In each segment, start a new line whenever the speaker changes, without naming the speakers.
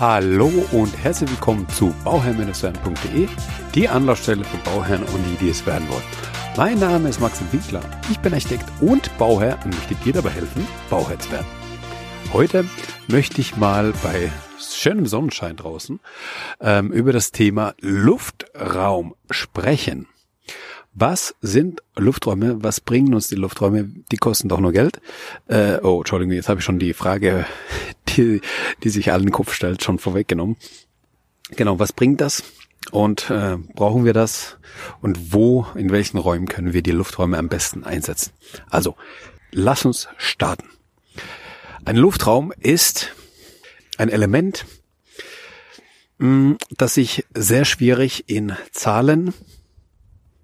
Hallo und herzlich willkommen zu bauherrn-werden.de, die Anlaufstelle für Bauherren und die, die es werden wollen. Mein Name ist Maxim Winkler, ich bin Architekt und Bauherr und möchte dir dabei helfen, Bauherr zu werden. Heute möchte ich mal bei schönem Sonnenschein draußen ähm, über das Thema Luftraum sprechen. Was sind Lufträume? Was bringen uns die Lufträume? Die kosten doch nur Geld. Äh, oh, Entschuldigung, jetzt habe ich schon die Frage, die, die sich allen Kopf stellt, schon vorweggenommen. Genau, was bringt das? Und äh, brauchen wir das? Und wo, in welchen Räumen können wir die Lufträume am besten einsetzen? Also, lass uns starten. Ein Luftraum ist ein Element, mh, das sich sehr schwierig in Zahlen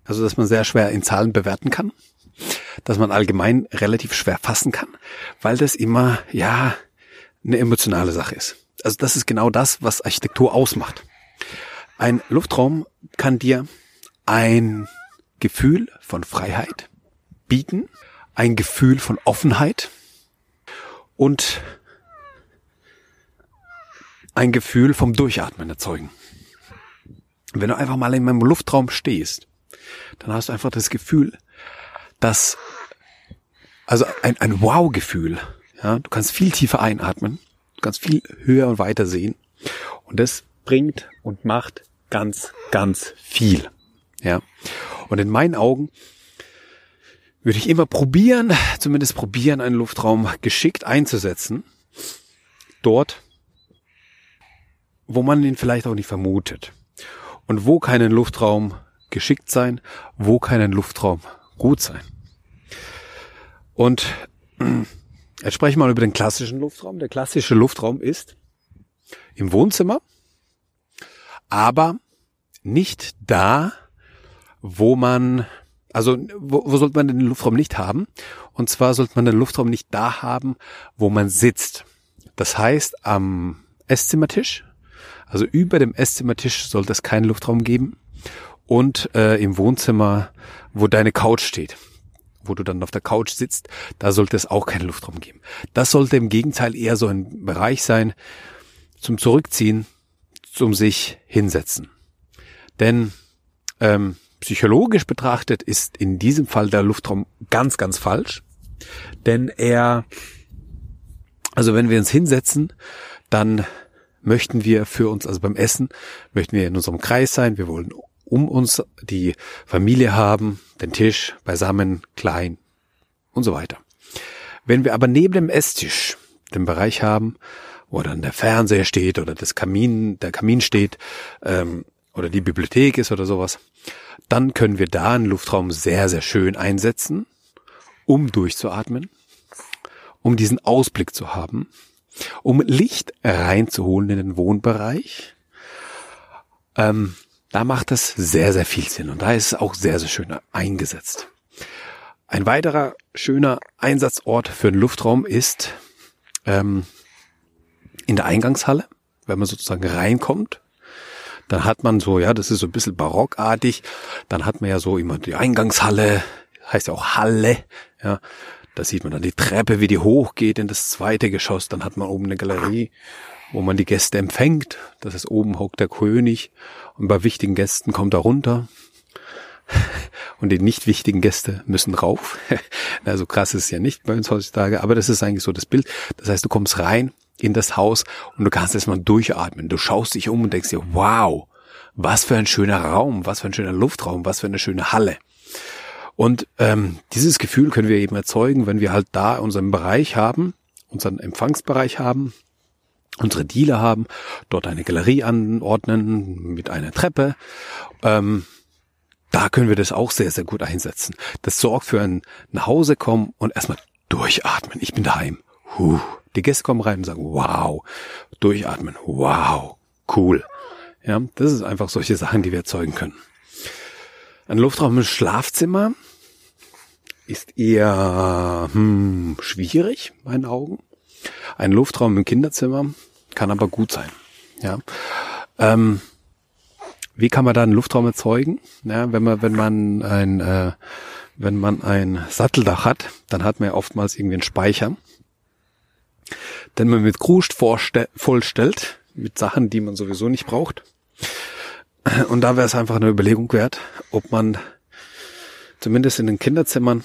also dass man sehr schwer in Zahlen bewerten kann, dass man allgemein relativ schwer fassen kann, weil das immer, ja, eine emotionale Sache ist. Also das ist genau das, was Architektur ausmacht. Ein Luftraum kann dir ein Gefühl von Freiheit bieten, ein Gefühl von Offenheit und ein Gefühl vom Durchatmen erzeugen. Wenn du einfach mal in meinem Luftraum stehst dann hast du einfach das Gefühl, dass, also ein, ein Wow-Gefühl, ja, du kannst viel tiefer einatmen, du kannst viel höher und weiter sehen und das bringt und macht ganz, ganz viel, ja. Und in meinen Augen würde ich immer probieren, zumindest probieren, einen Luftraum geschickt einzusetzen. Dort, wo man ihn vielleicht auch nicht vermutet. Und wo keinen Luftraum geschickt sein, wo kann ein Luftraum gut sein. Und jetzt sprechen wir mal über den klassischen Luftraum. Der klassische Luftraum ist im Wohnzimmer, aber nicht da, wo man, also wo, wo sollte man den Luftraum nicht haben? Und zwar sollte man den Luftraum nicht da haben, wo man sitzt. Das heißt, am Esszimmertisch, also über dem Esszimmertisch sollte es keinen Luftraum geben und äh, im Wohnzimmer, wo deine Couch steht, wo du dann auf der Couch sitzt, da sollte es auch keinen Luftraum geben. Das sollte im Gegenteil eher so ein Bereich sein zum Zurückziehen, zum sich hinsetzen. Denn ähm, psychologisch betrachtet ist in diesem Fall der Luftraum ganz, ganz falsch. Denn er, also wenn wir uns hinsetzen, dann möchten wir für uns, also beim Essen, möchten wir in unserem Kreis sein, wir wollen um uns die Familie haben, den Tisch beisammen, klein und so weiter. Wenn wir aber neben dem Esstisch den Bereich haben, wo dann der Fernseher steht oder das Kamin, der Kamin steht ähm, oder die Bibliothek ist oder sowas, dann können wir da einen Luftraum sehr, sehr schön einsetzen, um durchzuatmen, um diesen Ausblick zu haben, um Licht reinzuholen in den Wohnbereich, ähm, da macht es sehr, sehr viel Sinn und da ist es auch sehr, sehr schön eingesetzt. Ein weiterer schöner Einsatzort für einen Luftraum ist ähm, in der Eingangshalle, wenn man sozusagen reinkommt. Dann hat man so, ja, das ist so ein bisschen barockartig. Dann hat man ja so immer die Eingangshalle, heißt ja auch Halle, ja. Da sieht man dann die Treppe, wie die hochgeht in das zweite Geschoss. Dann hat man oben eine Galerie wo man die Gäste empfängt. Das ist oben hockt der König und bei wichtigen Gästen kommt er runter. Und die nicht wichtigen Gäste müssen rauf. Also krass ist es ja nicht bei uns heutzutage, aber das ist eigentlich so das Bild. Das heißt, du kommst rein in das Haus und du kannst erstmal durchatmen. Du schaust dich um und denkst dir, wow, was für ein schöner Raum, was für ein schöner Luftraum, was für eine schöne Halle. Und ähm, dieses Gefühl können wir eben erzeugen, wenn wir halt da unseren Bereich haben, unseren Empfangsbereich haben, unsere Dealer haben, dort eine Galerie anordnen mit einer Treppe. Ähm, da können wir das auch sehr, sehr gut einsetzen. Das sorgt für ein nach Hause kommen und erstmal durchatmen. Ich bin daheim. Huh. Die Gäste kommen rein und sagen, wow, durchatmen, wow, cool. Ja, das ist einfach solche Sachen, die wir erzeugen können. Ein Luftraum im Schlafzimmer ist eher hm, schwierig, meinen Augen. Ein Luftraum im Kinderzimmer kann aber gut sein. Ja. Ähm, wie kann man da einen Luftraum erzeugen? Ja, wenn man, wenn man ein, äh, wenn man ein Satteldach hat, dann hat man ja oftmals irgendwie einen Speicher, den man mit Kruscht vollstellt, mit Sachen, die man sowieso nicht braucht. Und da wäre es einfach eine Überlegung wert, ob man zumindest in den Kinderzimmern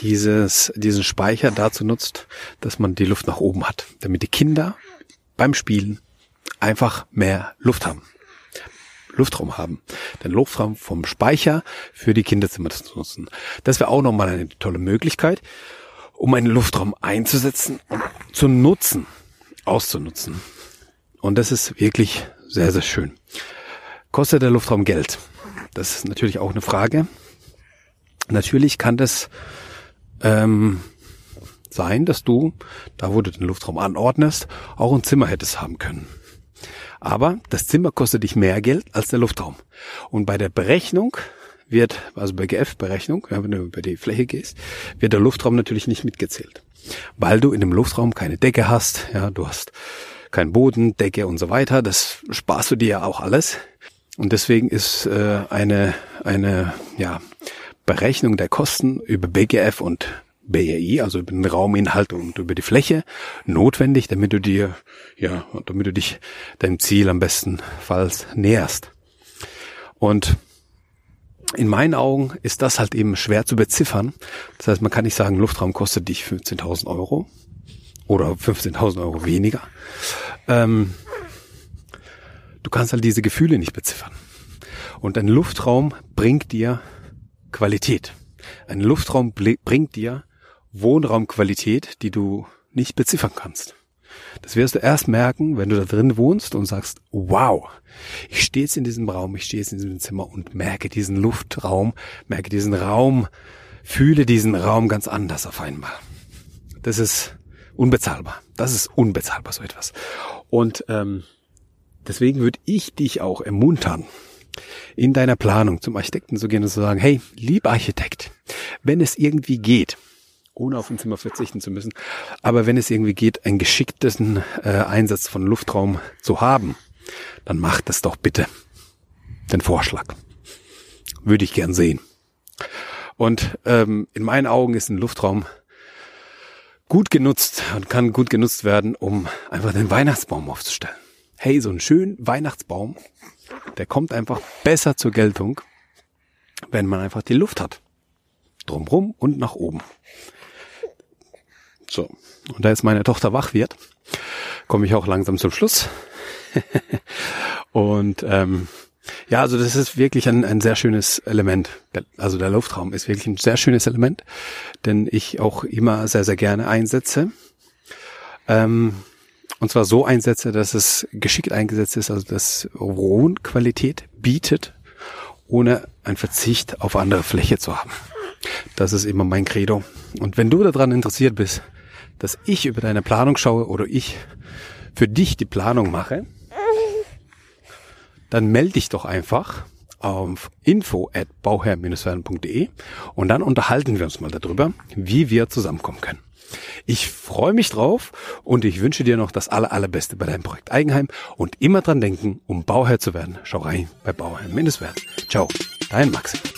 dieses, diesen Speicher dazu nutzt, dass man die Luft nach oben hat, damit die Kinder beim Spielen einfach mehr Luft haben. Luftraum haben. Den Luftraum vom Speicher für die Kinderzimmer zu nutzen. Das wäre auch nochmal eine tolle Möglichkeit, um einen Luftraum einzusetzen und zu nutzen, auszunutzen. Und das ist wirklich sehr, sehr schön. Kostet der Luftraum Geld? Das ist natürlich auch eine Frage. Natürlich kann das ähm, sein, dass du, da wo du den Luftraum anordnest, auch ein Zimmer hättest haben können. Aber das Zimmer kostet dich mehr Geld als der Luftraum. Und bei der Berechnung wird, also bei GF-Berechnung, wenn du über die Fläche gehst, wird der Luftraum natürlich nicht mitgezählt. Weil du in dem Luftraum keine Decke hast, ja, du hast keinen Boden, Decke und so weiter. Das sparst du dir ja auch alles. Und deswegen ist äh, eine, eine ja, Berechnung der Kosten über BGF und BRI, also über den Rauminhalt und über die Fläche, notwendig, damit du dir, ja, damit du dich deinem Ziel am bestenfalls näherst. Und in meinen Augen ist das halt eben schwer zu beziffern. Das heißt, man kann nicht sagen, Luftraum kostet dich 15.000 Euro oder 15.000 Euro weniger. Ähm, du kannst halt diese Gefühle nicht beziffern. Und ein Luftraum bringt dir Qualität. Ein Luftraum bringt dir Wohnraumqualität, die du nicht beziffern kannst. Das wirst du erst merken, wenn du da drin wohnst und sagst, wow, ich stehe jetzt in diesem Raum, ich stehe jetzt in diesem Zimmer und merke diesen Luftraum, merke diesen Raum, fühle diesen Raum ganz anders auf einmal. Das ist unbezahlbar. Das ist unbezahlbar, so etwas. Und ähm, deswegen würde ich dich auch ermuntern, in deiner Planung zum Architekten zu gehen und zu sagen, hey, lieber Architekt, wenn es irgendwie geht, ohne auf ein Zimmer verzichten zu müssen. Aber wenn es irgendwie geht, einen geschickten äh, Einsatz von Luftraum zu haben, dann macht das doch bitte. Den Vorschlag. Würde ich gern sehen. Und ähm, in meinen Augen ist ein Luftraum gut genutzt und kann gut genutzt werden, um einfach den Weihnachtsbaum aufzustellen. Hey, so ein schönen Weihnachtsbaum, der kommt einfach besser zur Geltung, wenn man einfach die Luft hat. Drumrum und nach oben. So. Und da jetzt meine Tochter wach wird, komme ich auch langsam zum Schluss. und ähm, ja, also das ist wirklich ein, ein sehr schönes Element. Also der Luftraum ist wirklich ein sehr schönes Element, den ich auch immer sehr, sehr gerne einsetze. Ähm, und zwar so einsetze, dass es geschickt eingesetzt ist, also dass Wohnqualität bietet, ohne einen Verzicht auf andere Fläche zu haben. Das ist immer mein Credo. Und wenn du daran interessiert bist, dass ich über deine Planung schaue oder ich für dich die Planung mache, dann melde dich doch einfach auf info at bauherr-werden.de und dann unterhalten wir uns mal darüber, wie wir zusammenkommen können. Ich freue mich drauf und ich wünsche dir noch das aller, allerbeste bei deinem Projekt Eigenheim und immer dran denken, um Bauherr zu werden. Schau rein bei Bauherr-werden. Ciao, dein Max.